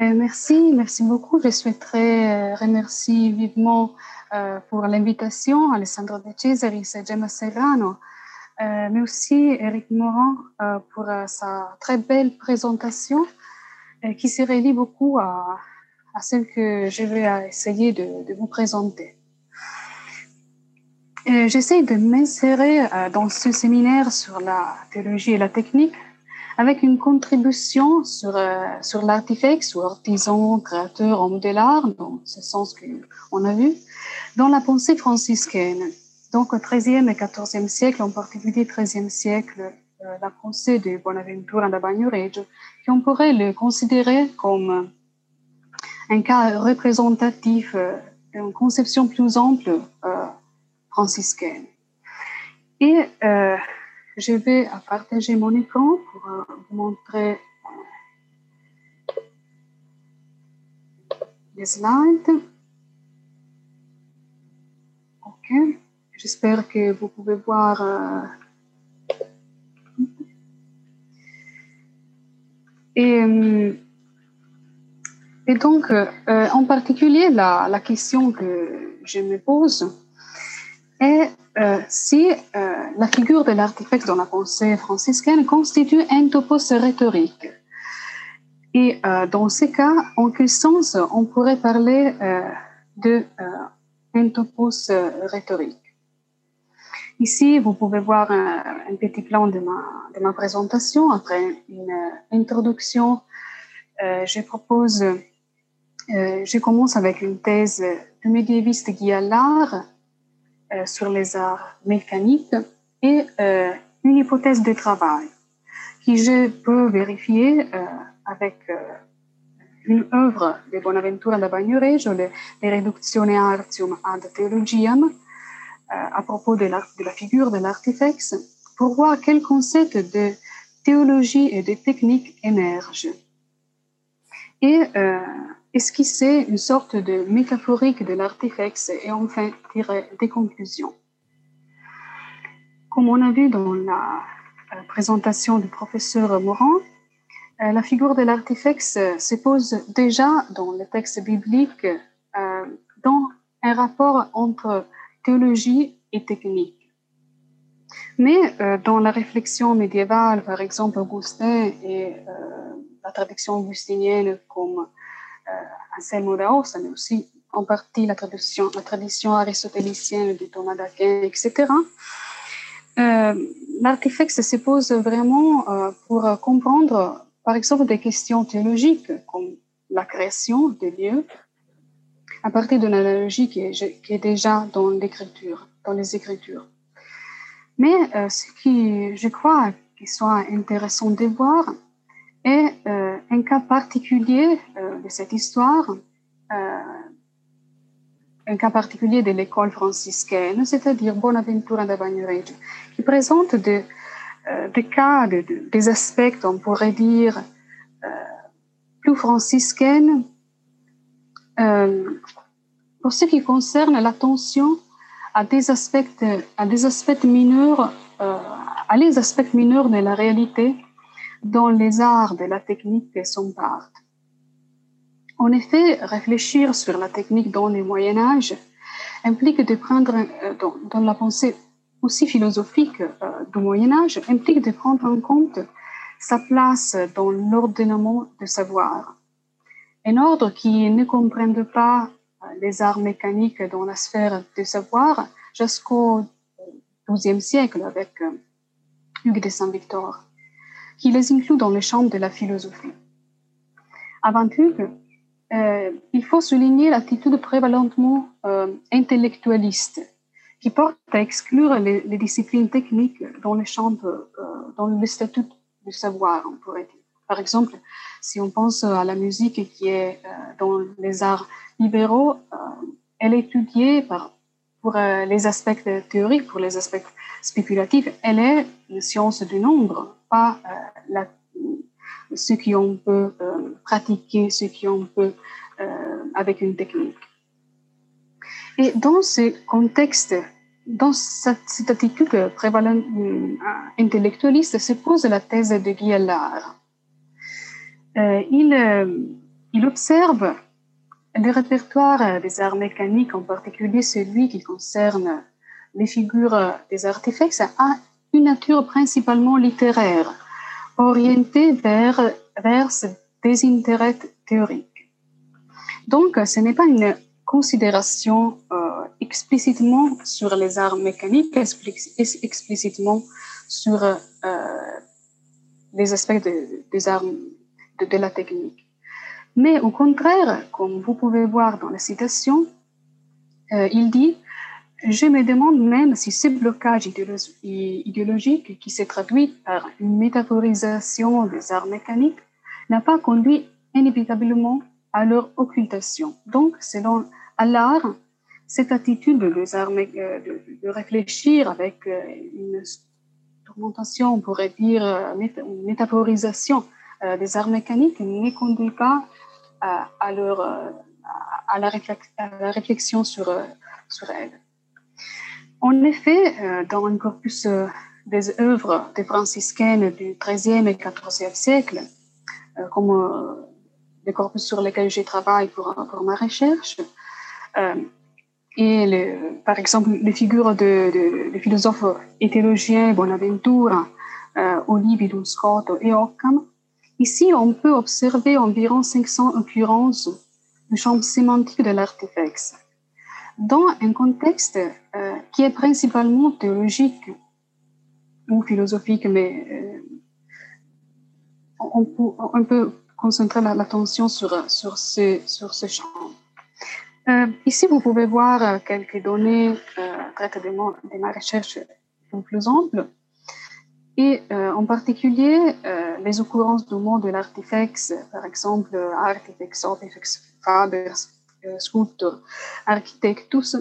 Euh, merci, merci beaucoup. Je souhaiterais euh, remercier vivement euh, pour l'invitation Alessandro De Cesaris et Gemma Serrano, mais aussi Eric Morin pour sa très belle présentation qui se relie beaucoup à, à celle que je vais essayer de, de vous présenter. J'essaie de m'insérer dans ce séminaire sur la théologie et la technique avec une contribution sur, euh, sur l'artefact, ou artisan, créateur, homme de l'art, dans ce sens qu'on a vu, dans la pensée franciscaine. Donc, au XIIIe et XIVe siècle, en particulier XIIIe siècle, euh, la pensée de Bonaventura da Bagnoregio, qu'on pourrait le considérer comme un cas représentatif euh, d'une conception plus ample euh, franciscaine. Et euh, je vais partager mon écran pour euh, vous montrer les slides. OK. J'espère que vous pouvez voir. Euh, et, euh, donc, en particulier, la, question que je me pose est euh, si euh, la figure de l'artefact dans la pensée franciscaine constitue un topos rhétorique. Et euh, dans ce cas, en quel sens on pourrait parler de un topos rhétorique? Ici, vous pouvez voir un, petit plan de ma, de ma présentation. Après une introduction, je propose, je commence avec une thèse du médiéviste Guy Allard, sur les arts mécaniques et euh, une hypothèse de travail qui je peux vérifier euh, avec une œuvre de Bonaventura da Bagnoregio, le, le Artium ad Theologiam, à propos de la, de la figure de l'artifex, pour voir quel concept de théologie et de technique émerge. Et euh, esquisser une sorte de métaphorique de l'artifex et enfin tirer des conclusions. Comme on a vu dans la euh, présentation du professeur Morin, euh, la figure de l'artifex se pose déjà dans le texte biblique euh, dans un rapport entre théologie et technique. Mais dans la réflexion médiévale, par exemple, Augustin et la traduction augustinienne comme Anselmo d'Aosta, mais aussi en partie la tradition, aristotélicienne de Thomas d'Aquin, etc. Euh, L'artefact se pose vraiment euh, pour comprendre, par exemple, des questions théologiques comme la création des lieux, à partir d'une analogie qui est, qui déjà dans l'écriture, dans les écritures. Mais euh, ce qui, je crois, qu'il soit intéressant de voir, est euh, un cas particulier euh, cette histoire, euh, un cas particulier de l'école franciscaine, c'est-à-dire Bonaventura da Bagnoregio, qui présente de, des cas, de, de, des aspects, on pourrait dire, plus franciscaines pour ce qui concerne l'attention à des aspects, à des aspects mineurs, à les aspects mineurs de la réalité dans les arts de la technique sont part. En effet, réfléchir sur la technique dans le Moyen Âge implique de prendre, euh, dans, dans la pensée aussi philosophique euh, du Moyen Âge, implique de prendre en compte sa place dans l'ordonnement de savoir. Un ordre qui ne comprend pas euh, les arts mécaniques dans la sphère du savoir jusqu'au XIIe siècle avec Hugues de Saint-Victor qui les inclut dans le champ de la philosophie. Avant tout, euh, il faut souligner l'attitude prévalentement euh, intellectualiste qui porte à exclure les, disciplines techniques dans le champ, euh, dans le statut du savoir. Par exemple, si on pense à la musique qui est dans les arts libéraux, elle est étudiée pour les aspects théoriques, pour les aspects spéculatifs, elle est une science du nombre, pas la, ce qu'on peut euh, pratiquer, ce qu'on peut euh, avec une technique. Et dans ce contexte, dans cette, attitude prévalente intellectualiste, se pose la thèse de Guy Allard. il, il observe le répertoire des arts mécaniques, en particulier celui qui concerne les figures des artefacts, a une nature principalement littéraire, orientée vers, vers des intérêts théoriques. Donc, ce n'est pas une considération euh, explicitement sur les arts mécaniques, explicitement sur euh, les aspects des arts de, de, la technique. Mais au contraire, comme vous pouvez voir dans la citation, euh, il dit je me demande même si ce blocage idéologique qui s'est traduit par une métaphorisation des arts mécaniques n'a pas conduit inévitablement à leur occultation. Donc, selon l'art, cette attitude de, de, réfléchir avec euh, une tourmentation, on pourrait dire euh, une métaphorisation euh, des arts mécaniques, ne conduit pas à, leur, à, la, réflexion sur, sur elles. En effet, euh, dans un corpus euh, des œuvres des franciscaines du XIIIe et XIVe siècle, euh, comme les corpus sur lesquels je travaille pour, ma recherche, et par exemple les figures de, de, philosophes et Bonaventura, Olivi, Scotto et Occam, ici on peut observer environ 500 occurrences du champ sémantique de l'artefact dans un contexte euh, qui est principalement théologique ou philosophique, mais euh, on, peut, on, peut, concentrer l'attention sur, sur, ce, champ. Euh, ici, vous pouvez voir quelques données traites de, de, ma recherche plus ample. Et en particulier, les occurrences du mot de l'artifex, par exemple, artifex, artifex, fabers, sculpteurs, architectes, tous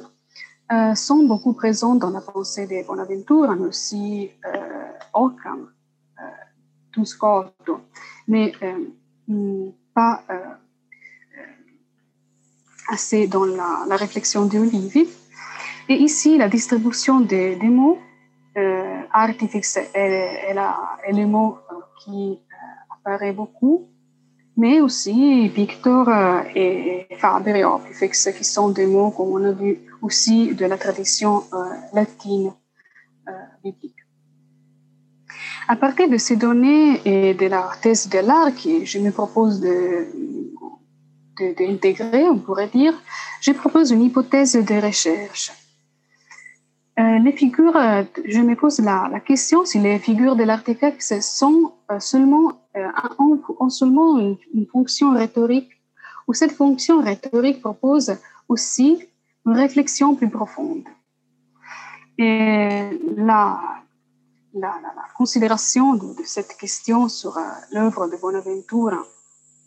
euh, sont beaucoup présents dans la pensée de Bonaventura, mais aussi euh, Occam, Tuscolto, mais pas assez dans la, réflexion d'Olivi. Et ici, la distribution des, mots, euh, artifice est, est, le mot qui apparaît beaucoup mais aussi Victor euh, et Opifex, qui sont des mots, comme on a vu, aussi de la tradition euh, latine euh, biblique. À partir de ces données et de la thèse de l'art que je me propose d'intégrer, on pourrait dire, je propose une hypothèse de recherche. Les figures, je me pose la, la, question si les figures de l'artefact sont seulement ont, euh, seulement une, fonction rhétorique, ou cette fonction rhétorique propose aussi une réflexion plus profonde. Et la, la, considération de, cette question sur euh, l'œuvre de Bonaventura,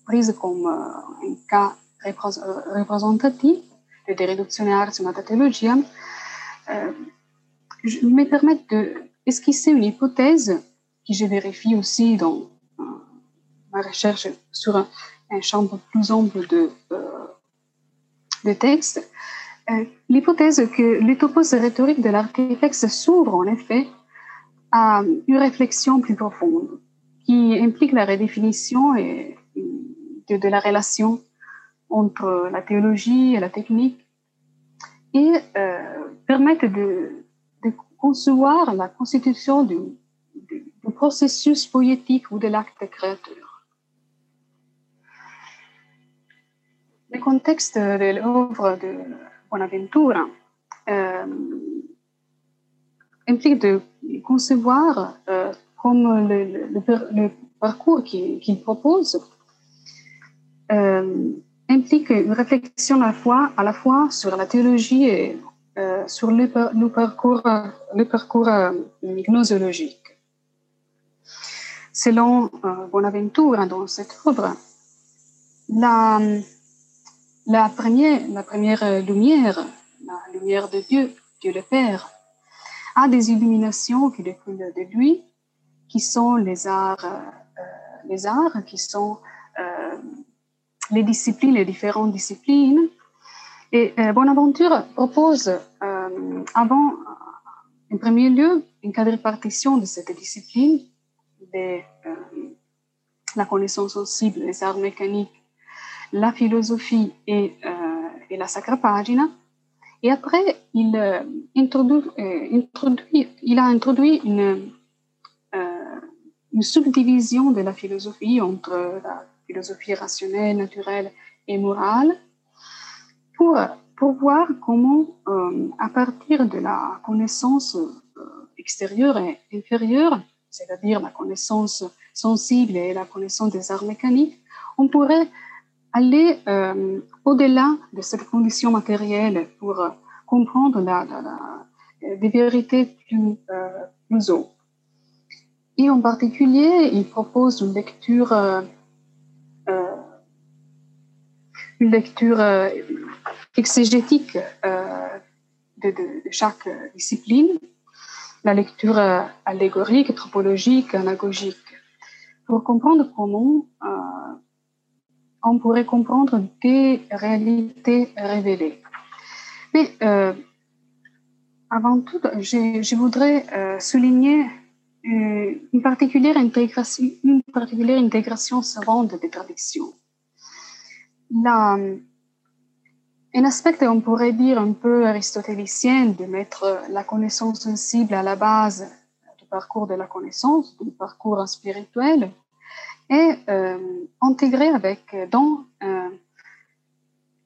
prise comme euh, un cas représentatif de Reduzione Artium Theologia, me permet d'esquisser une hypothèse que je vérifie aussi dans ma recherche sur un, champ plus ample de, euh, de textes, euh, l'hypothèse que les topos rhétoriques de l'architecte s'ouvre en effet à une réflexion plus profonde qui implique la redéfinition et, de, la relation entre la théologie et la technique et euh, permettent de, de, concevoir la constitution du, processus poétique ou de l'acte créateur. Le contexte de l'œuvre de Bonaventura euh, implique de concevoir euh, comme le, parcours qu'il propose euh, implique une réflexion à la fois, à la fois sur la théologie et sur le, parcours, le parcours gnosologique. Selon Bonaventura, dans cette œuvre, la, la première, la première euh, lumière, la lumière de Dieu, Dieu le Père, a des illuminations qui découlent de lui, qui sont les arts, euh, les arts, qui sont euh, les disciplines, les différentes disciplines. Et Bonaventure propose, avant, en premier lieu, une quadripartition de cette discipline, de la connaissance sensible, les arts mécaniques la philosophie et, la sacra pagina. Et après, il, a introduit une subdivision de la philosophie entre la philosophie rationnelle, naturelle et morale pour, voir comment, à partir de la connaissance extérieure et inférieure, c'est-à-dire la connaissance sensible et la connaissance des arts mécaniques, on pourrait aller euh, au-delà de cette condition matérielle pour euh, comprendre des vérités plus, euh, plus haut. Et en particulier, il propose une lecture, une lecture exégétique de, de, chaque discipline la lecture euh, allégorique, topologique, anagogique, pour comprendre comment euh, on pourrait comprendre des réalités révélées. Mais euh, avant tout, je, voudrais euh, souligner une, particulière intégration, une particulière intégration des traductions. La, un aspect, on pourrait dire, un peu aristotélicien de mettre la connaissance sensible à la base du parcours de la connaissance, du parcours spirituel, et euh, intégré avec dans euh,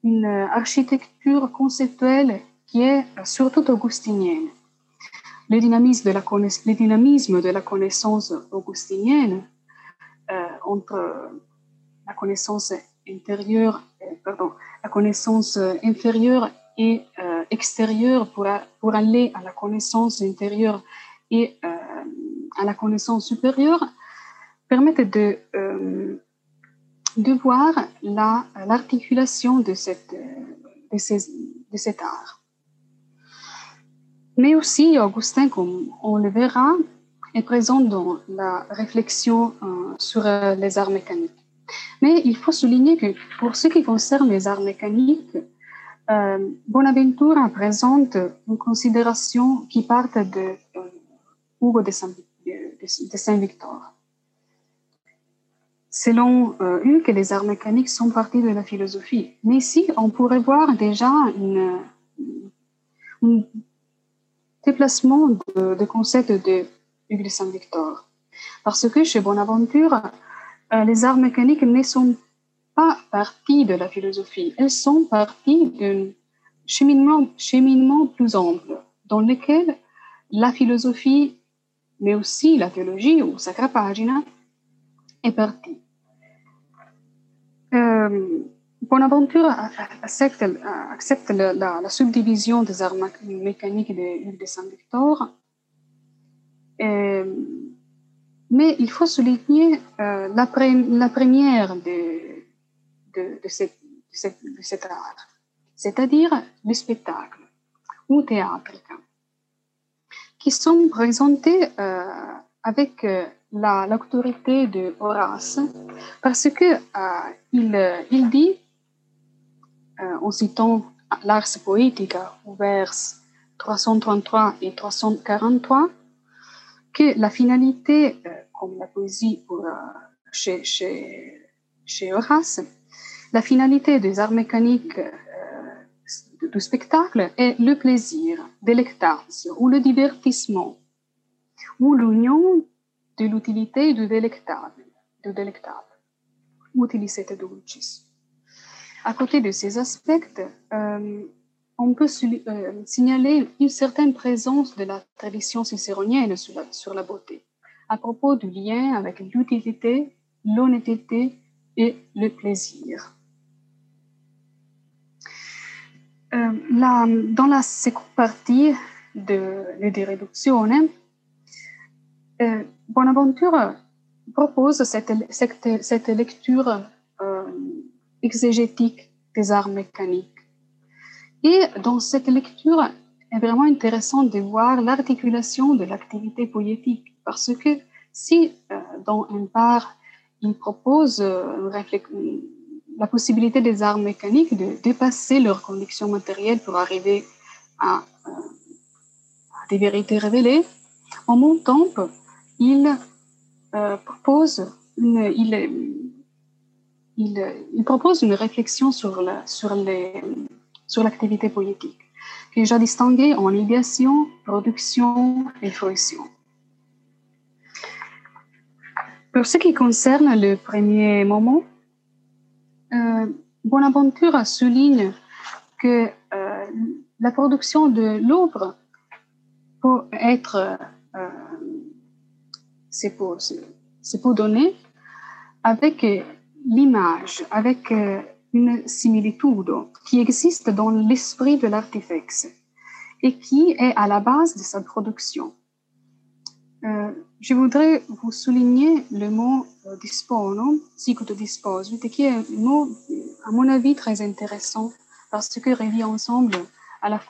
une architecture conceptuelle qui est surtout augustinienne. Le dynamisme de la, le dynamisme la connaissance augustinienne euh, entre la connaissance intérieure, la connaissance euh, inférieure et euh, extérieure pour, aller à la connaissance intérieure et euh, à la connaissance supérieure permettent de, de voir l'articulation de, de, de cet art. Mais aussi, Augustin, comme on le verra, est présent dans la réflexion sur les arts mécaniques. Mais il faut souligner que pour ce qui concerne les arts mécaniques, euh, Bonaventura présente une considération qui part de euh, Hugo de Saint-Victor. Selon euh, Hugues, les arts mécaniques sont partie de la philosophie. Mais ici, on pourrait voir déjà un déplacement de, de concept de Hugues de Saint-Victor. Parce que chez Bonaventure, euh, les arts mécaniques ne sont pas partie de la philosophie, elles sont partie d'un cheminement, plus ample dans lequel la philosophie, mais aussi la théologie ou sacra pagina, est partie. Euh, Bonaventure accepte, la, la, subdivision des arts mécaniques de, de Saint-Victor. Mais il faut souligner euh, la, première de, de, cette, cet art, c'est-à-dire le spectacle ou théâtre, qui sont présentés euh, avec euh, l'autorité de Horace, parce que il, il dit, en citant l'Ars Poetica, vers 333 et 343, que la finalité, comme la poésie euh, chez, Horace, la finalité des arts mécaniques euh, du spectacle est le plaisir, delectatio, ou le divertissement, ou l'union de l'utilité et du délectable, du délectable, utilicete dulcis. À côté de ces aspects, euh, on peut signaler une certaine présence de la tradition cicéronienne sur la beauté, à propos du lien avec l'utilité, l'honnêteté et le plaisir. Euh, dans la seconde partie de De Reduzione, euh, Bonaventure propose cette, cette, cette lecture euh, exégétique des arts mécaniques et dans cette lecture, est vraiment intéressant de voir l'articulation de l'activité poétique, parce que si euh, dans une part, il propose euh, la possibilité des arts mécaniques de dépasser leurs conditions matérielles pour arriver à, euh, à des vérités révélées, en mon temps, il propose une, il, il, propose une réflexion sur la, sur sur l'activité politique, est déjà distinguée en idéation, production et fruition. Pour ce qui concerne le premier moment, euh, Bonaventure souligne que euh, la production de l'œuvre peut être, euh, c'est pour, pour donner avec l'image, avec euh, une similitude qui existe dans l'esprit de l'artefact et qui est à la base de sa production. Euh, je voudrais vous souligner le mot euh, dispono, disposito, qui est un mot, à mon avis, très intéressant parce que relie ensemble à la,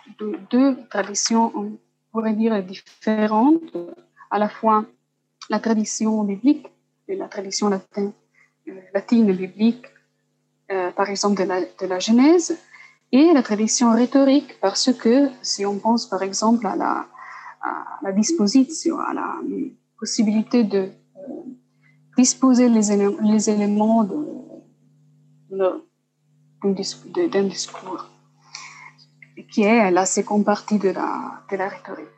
deux, traditions, on pourrait dire différentes, à la fois la tradition biblique et la tradition latine latine biblique, euh, par exemple de la, de la, Genèse, et la tradition rhétorique, parce que si on pense par exemple à la, à la disposition, à la possibilité de euh, disposer les, éléments, d'un discours, qui est la seconde partie de la, de la rhétorique.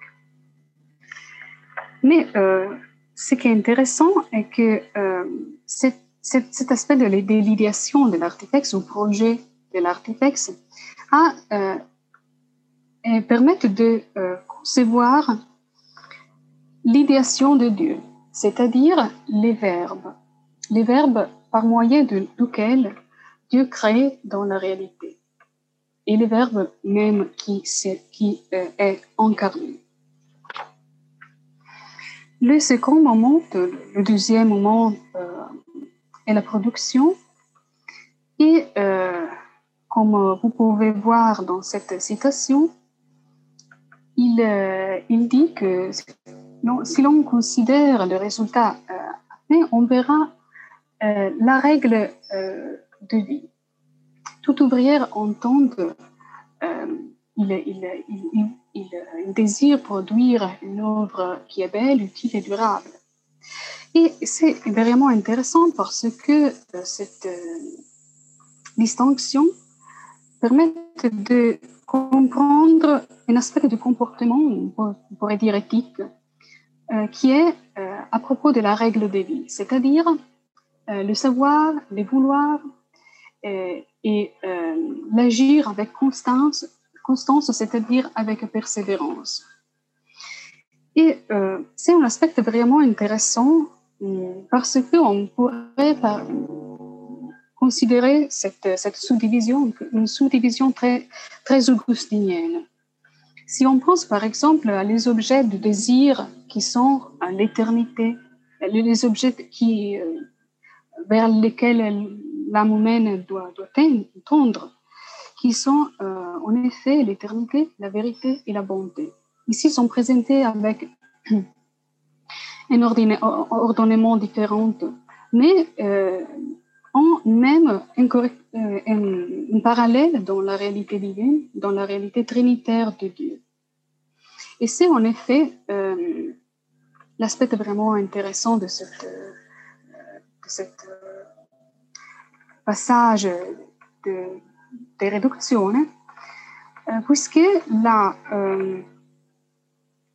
Mais euh, ce qui est intéressant est que euh, cet, aspect de l'idéation de l'artefact, ou projet de l'artefact, a euh, permettre de euh, concevoir l'idéation de Dieu, c'est-à-dire les verbes, les verbes par moyen de lesquels Dieu crée dans la réalité, et les verbes même qui, qui euh, est incarné. Le second moment, le deuxième moment euh, et la production. Et euh, comme vous pouvez voir dans cette citation, il, euh, il dit que non, si l'on considère le résultat euh, on verra euh, la règle de vie. Toute ouvrière entend il, il, désire produire une œuvre qui est belle, utile et durable. Et c'est vraiment intéressant parce que cette distinction permet de comprendre un aspect de comportement, on pourrait dire éthique, euh, qui est à propos de la règle de vie, c'est-à-dire le savoir, le vouloir et l'agir avec constance, constance c'est-à-dire avec persévérance. Et c'est un aspect vraiment intéressant parce qu'on pourrait considérer cette, cette sous-division une sous-division très, très augustinienne. Si on pense par exemple à les objets de désir qui sont à l'éternité, les objets qui, euh, vers lesquels l'âme humaine doit, doit tendre, qui sont euh, en effet l'éternité, la vérité et la bonté. Ici sont présentés avec un ordonnement différent, mais euh, en même un, euh, parallèle dans la réalité divine, dans la réalité trinitaire de Dieu. Et c'est en effet euh, l'aspect vraiment intéressant de cette, cette passage de, de réduction, puisque la,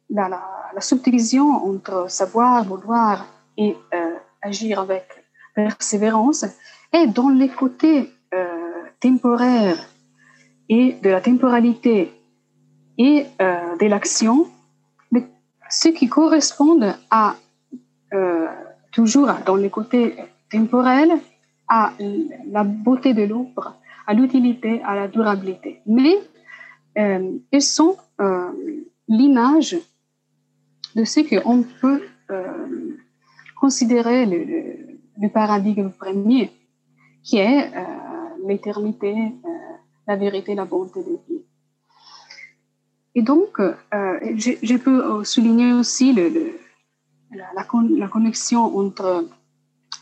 la, subdivision entre savoir, vouloir et euh, agir avec persévérance est dans les côtés euh, temporaires et de la temporalité et euh, de l'action, ce qui correspond à toujours dans les côtés temporels à la beauté de l'œuvre, à l'utilité, à la durabilité. Mais ils sont l'image de ce qu'on peut euh, considérer paradigme premier, qui est euh, l'éternité, euh, la vérité, la bonté de Dieu. Et donc, euh, je, peux souligner aussi le, le la, connexion entre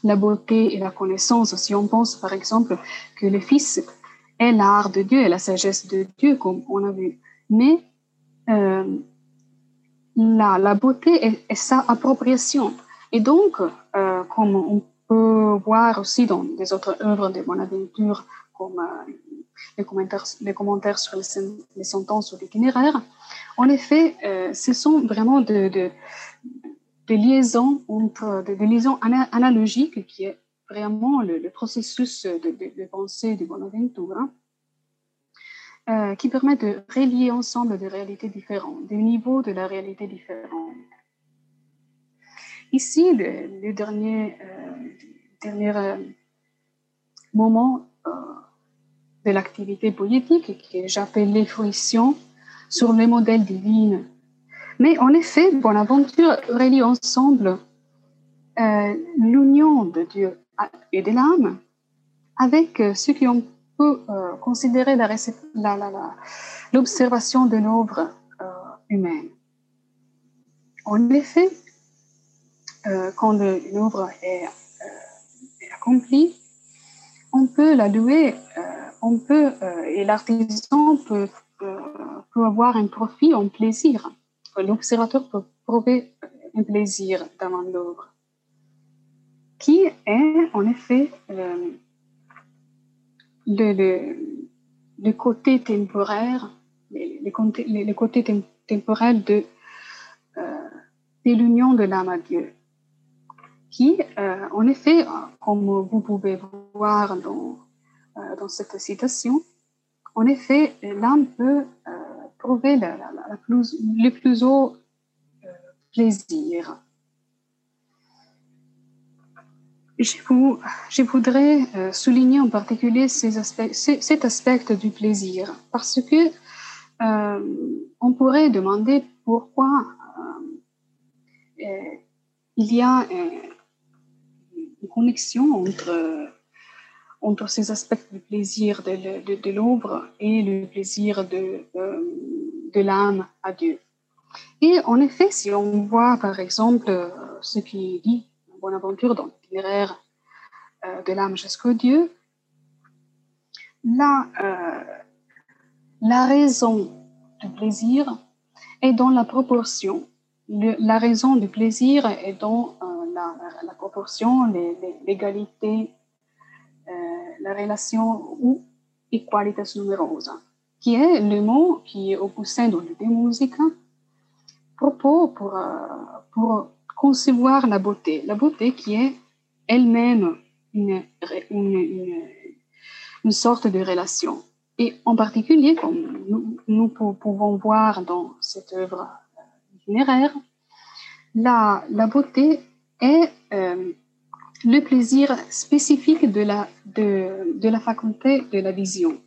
la beauté et la connaissance. Si on pense, par exemple, que le Fils est l'art de Dieu et la sagesse de Dieu, comme on a vu. Mais la, la beauté est, sa appropriation. Et donc, comme on peut voir aussi dans des autres œuvres de Bonaventure, comme euh, les, commentaires, sur les, sentences ou l'itinéraire. En effet, euh, ce sont vraiment de, de, des liaisons entre des, liaisons analogiques qui est vraiment le, processus de, de, pensée de Bonaventure. Hein. Euh, qui permet de relier ensemble des réalités différentes, des niveaux de la réalité différents. Ici, le, dernier, euh, dernier euh, moment de l'activité politique, que j'appelle fruition sur les modèles divins. Mais en effet, Bonaventure relie ensemble l'union de Dieu et de l'âme avec ce qui ont peut euh, considérer l'observation de l'œuvre euh, humaine. En effet, euh, quand l'œuvre est, est, accomplie, on peut la louer, on peut, et l'artisan peut, avoir un profit, un plaisir. L'observateur peut trouver un plaisir dans l'œuvre, qui est en effet le, côté temporaire, les, côtés de, euh, de l'union de l'âme à Dieu, qui, euh, en effet, comme vous pouvez voir dans, euh, dans cette citation, en effet, l'âme peut trouver la, plus, le plus haut plaisir. Je, voudrais euh, souligner en particulier cet aspect du plaisir, parce que euh, on pourrait demander pourquoi euh, il y a une connexion entre, entre ces aspects du plaisir de, de, l'ombre et le plaisir de, de l'âme à Dieu. Et en effet, si on voit par exemple ce qui dit Bonaventure dans l'itinéraire euh, de l'âme jusqu'au Dieu, euh, la raison du plaisir est dans la proportion. la raison du plaisir est dans euh, la, la, proportion, l'égalité, la relation ou equalitas numerosa, qui est le mot qui est au sein de l'idée musique propos pour, pour concevoir la beauté. La beauté qui est elle-même une, une, une, sorte de relation. Et en particulier, comme nous, nous pouvons voir dans cette œuvre itinéraire, la, la beauté est euh, le plaisir spécifique de la, de, de, la faculté de la vision.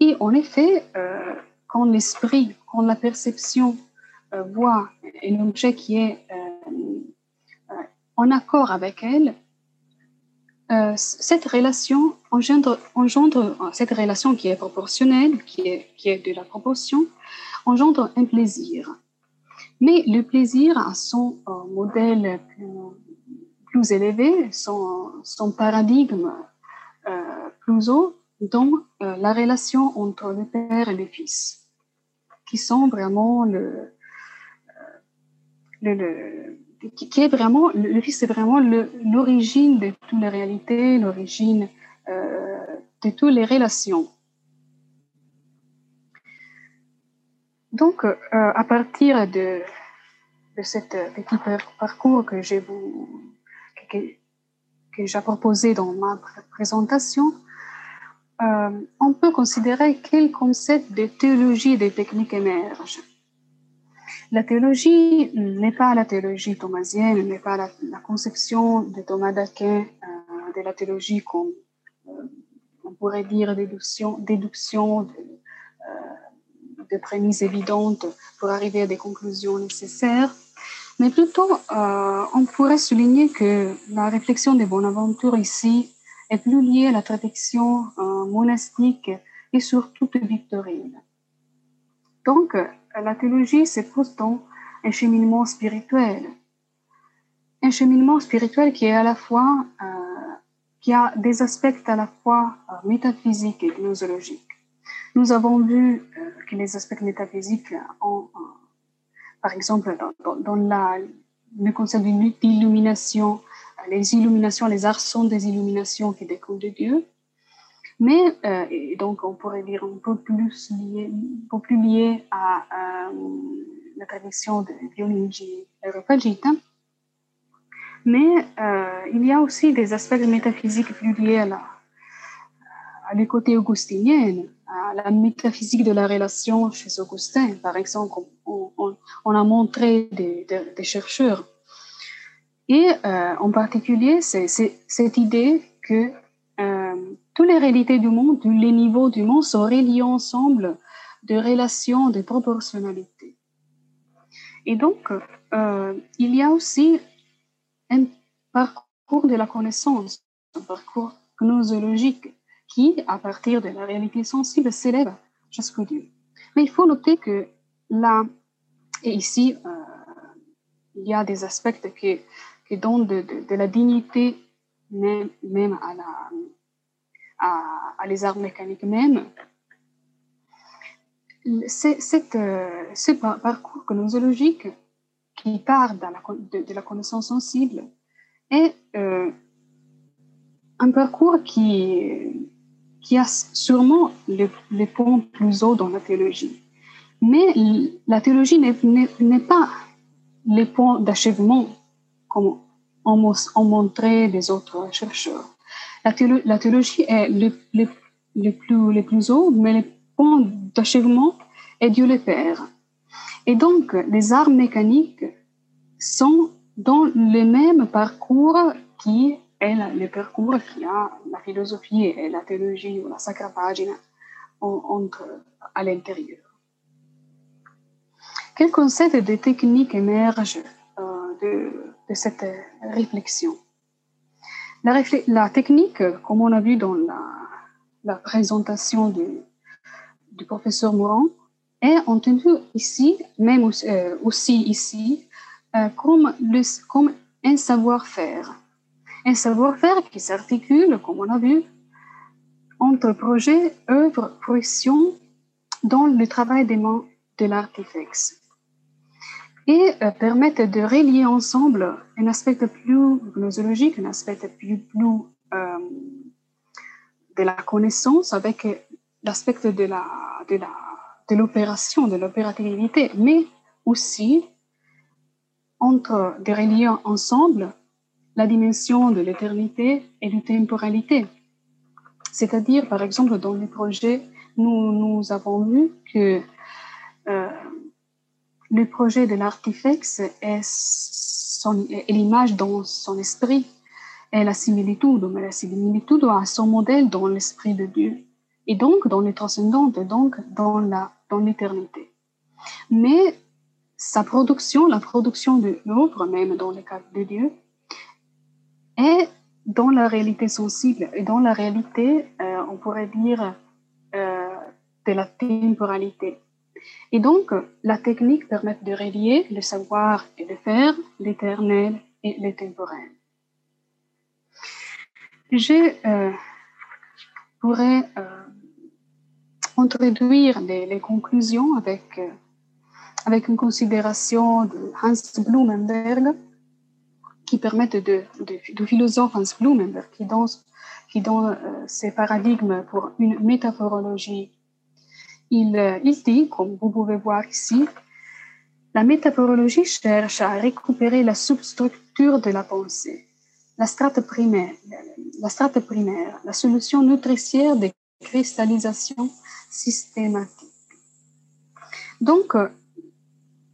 Et en effet, euh, quand l'esprit, quand la perception euh, voit un objet qui est en accord avec elle, euh, cette relation engendre, engendre, cette relation qui est proportionnelle, qui est, qui est de la proportion, engendre un plaisir. Mais le plaisir a son euh, modèle plus, élevé, son, paradigme euh, plus haut, dans la relation entre le père et le fils, qui sont vraiment le, le qui, est vraiment, le fils vraiment l'origine de toutes les réalités, l'origine euh, de toutes les relations. Donc, euh, à partir de, de ce petit parcours que j'ai que, que j'ai proposé dans ma présentation, euh, on peut considérer quel concept de théologie et de techniques émerge. La théologie n'est pas la théologie thomasienne, n'est pas la, conception de Thomas d'Aquin euh, de la théologie comme euh, on pourrait dire déduction, euh, de, prémices évidentes pour arriver à des conclusions nécessaires, mais plutôt on pourrait souligner que la réflexion de Bonaventure ici est plus liée à la tradition monastique et surtout victorine. Donc, la théologie, c'est pourtant un cheminement spirituel. Un cheminement spirituel qui est à la fois, euh, qui a des aspects à la fois euh, métaphysiques et gnosologiques. Nous avons vu euh, que les aspects métaphysiques ont, par exemple, dans, le concept d'illumination, les illuminations, les arts sont des illuminations qui découlent de Dieu. Mais, donc, on pourrait dire un peu plus lié, un peu plus lié à, la tradition de Dionigi Areopagita. Mais il y a aussi des aspects métaphysiques plus liés à la, le côté augustinien, la métaphysique de la relation chez Augustin. Par exemple, on, a montré des, chercheurs. Et euh, en particulier, c'est cette idée que euh, toutes les réalités du monde, tous les niveaux du monde sont reliés ensemble de relations de proportionnalité. Et donc, euh, il y a aussi un parcours de la connaissance, un parcours gnosologique qui, à partir de la réalité sensible, s'élève jusqu'au Dieu. Mais il faut noter que là, et ici, euh, il y a des aspects qui, qui donnent de, la dignité même, même à, la, à, les arts mécaniques même. C'est, euh, ce parcours gnosologique qui part de, la connaissance sensible est euh, un parcours qui, qui a sûrement les, points plus hauts dans la théologie. Mais la théologie n'est pas les points d'achèvement comme ont, montré les autres chercheurs. La, théologie est le, plus, les plus haut, mais les points d'achèvement est Dieu le Père. Et donc, les arts mécaniques sont dans le même parcours qui est le parcours qui a la philosophie et la théologie ou la sacra pagina entre à l'intérieur. Quels concepts et techniques émergent euh, de, cette réflexion? La, technique, comme on a vu dans la, présentation du, professeur Mourant, est entendue ici, même aussi, euh, ici, euh, comme, le, comme un savoir-faire un savoir-faire qui s'articule, comme on a vu, entre projet, œuvre, fruition dans le travail des mains de l'artifex et euh, permettent de relier ensemble un aspect plus gnosologique, un aspect plus, euh, de la connaissance avec l'aspect de de de l'opération, de l'opérativité, mais aussi entre des relier ensemble la dimension de l'éternité et de temporalité. C'est-à-dire, par exemple, dans les projets, nous, nous avons vu que euh, le projet de l'artifex est, est l'image dans son esprit et la similitude, mais la similitude a son modèle dans l'esprit de Dieu et donc dans les transcendantes, donc dans dans l'éternité. Mais sa production, la production de l'œuvre, même dans le cas de Dieu, et dans la réalité sensible et dans la réalité, euh, on pourrait dire, euh, de la temporalité. Et donc, la technique permet de relier le savoir et le faire, l'éternel et le temporel. Je euh, pourrais introduire les, les, conclusions avec, avec une considération de Hans Blumenberg qui permettent de, de, philosophe Hans Blumenberg qui donne, qui donne euh, ses paradigmes pour une métaphorologie. Il, euh, il dit, comme vous pouvez voir ici, la métaphorologie cherche à récupérer la substructure de la pensée, la strate primaire, la strate primaire, la solution nutricière des cristallisations systématiques. Donc, euh,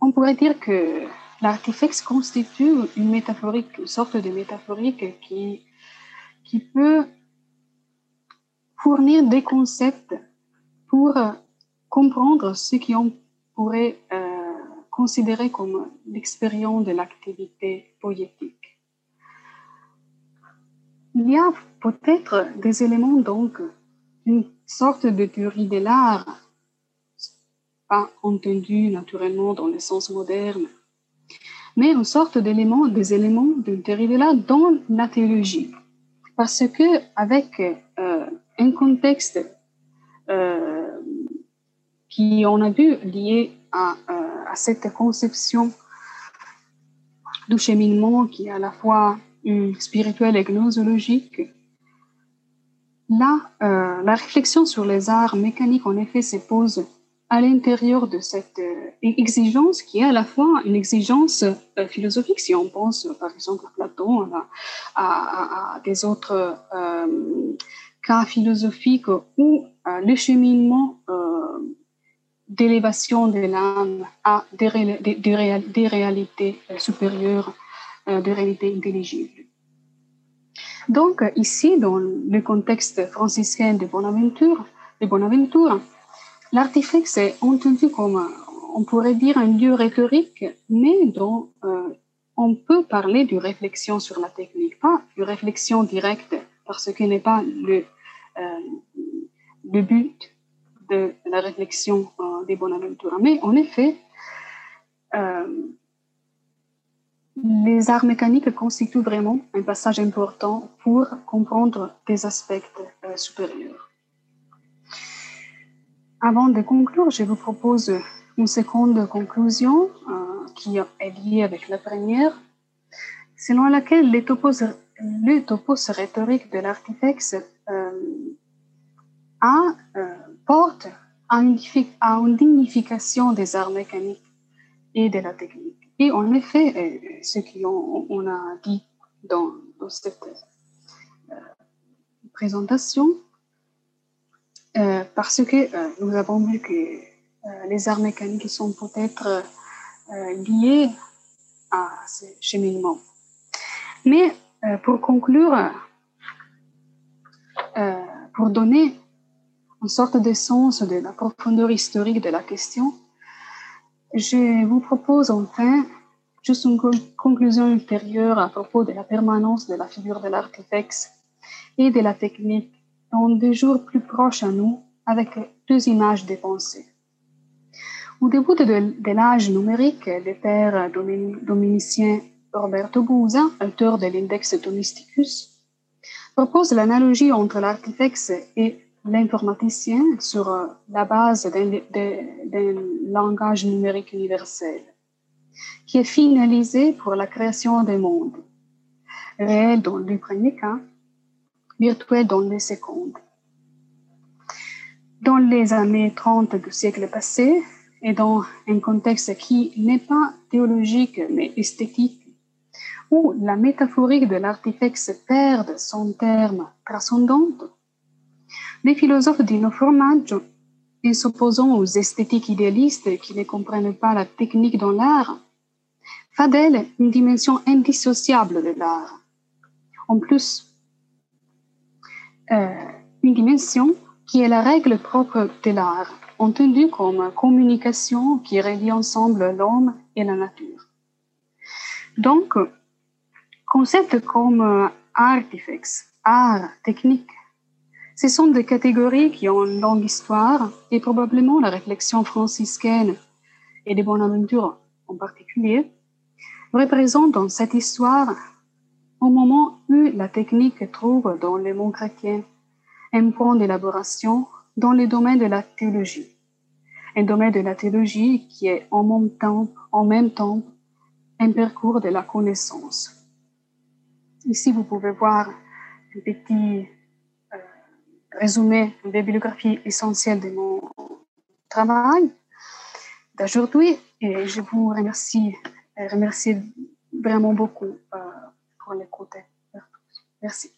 on pourrait dire que l'artifex constitue une métaphorique, une sorte de métaphorique qui, qui peut fournir des concepts pour comprendre ce qu'on pourrait euh, considérer comme l'expérience de l'activité poétique. Il y a peut-être des éléments, donc, une sorte de théorie de l'art, pas entendue naturellement dans le sens moderne, mais une sorte d'éléments, des éléments de l'art dans la théologie. Parce que avec euh, un contexte euh, qui, on a vu, lié à, euh, à, cette conception du cheminement qui est à la fois spirituelle et gnosologique, là, la réflexion sur les arts mécaniques, en effet, se pose à l'intérieur de cette euh, exigence qui est à la fois une exigence euh, philosophique, si on pense par exemple à Platon, à, des autres cas philosophiques où le cheminement d'élévation de l'âme à des, des, réalités supérieures, des réalités intelligibles. Donc, ici, dans le contexte franciscain de Bonaventure, de Bonaventure l'artefact est entendu comme, on pourrait dire, un lieu rhétorique, mais dont euh, on peut parler de réflexion sur la technique, pas de réflexion directe, parce que n'est pas le, euh, le but de la réflexion euh, de Bonaventure. Mais en effet, les arts mécaniques constituent vraiment un passage important pour comprendre des aspects euh, supérieurs. Avant de conclure, je vous propose une seconde conclusion euh, qui est liée avec la première, selon laquelle les topos, les topos rhétoriques de l'artifex euh, portent à une, à une dignification des arts mécaniques et de la technique. Et en effet, euh, ce qu'on a dit dans, cette euh, présentation, euh, parce que nous avons vu que les arts mécaniques sont peut-être liés à ce cheminement. Mais pour conclure, pour donner une sorte de sens de la profondeur historique de la question, je vous propose enfin juste une conclusion ultérieure à propos de la permanence de la figure de l'artefact et de la technique dans des jours plus proches à nous avec deux images de pensée. Au début de, l'âge numérique, le père dominicien Roberto Busa, auteur de l'index Domesticus, propose l'analogie entre l'artefact et l'informaticien sur euh, la base d'un langage numérique universel qui est finalisé pour la création des mondes, réel dans le premier cas, virtuel dans le second. Dans les années 30 du siècle passé, et dans un contexte qui n'est pas théologique mais esthétique, où la métaphorique de l'artefact perd son terme transcendant, les philosophes du en s'opposant aux esthétiques idéalistes qui ne comprennent pas la technique dans l'art, font d'elle une dimension indissociable de l'art. En plus, euh, une dimension qui est la règle propre de l'art, entendue comme communication qui relie ensemble l'homme et la nature. Donc, concepts comme artifacts, art, technique, ce sont des catégories qui ont une longue histoire et probablement la réflexion franciscaine et de Bonaventure en particulier représente dans cette histoire au moment la technique trouve dans le monde chrétien un point d'élaboration dans le domaine de la théologie. Un domaine de la théologie qui est en même temps, un parcours de la connaissance. Ici, vous pouvez voir un petit résumé des bibliographies essentielles de mon travail d'aujourd'hui. Et je vous remercie, vraiment beaucoup euh, pour l'écoute. Merci.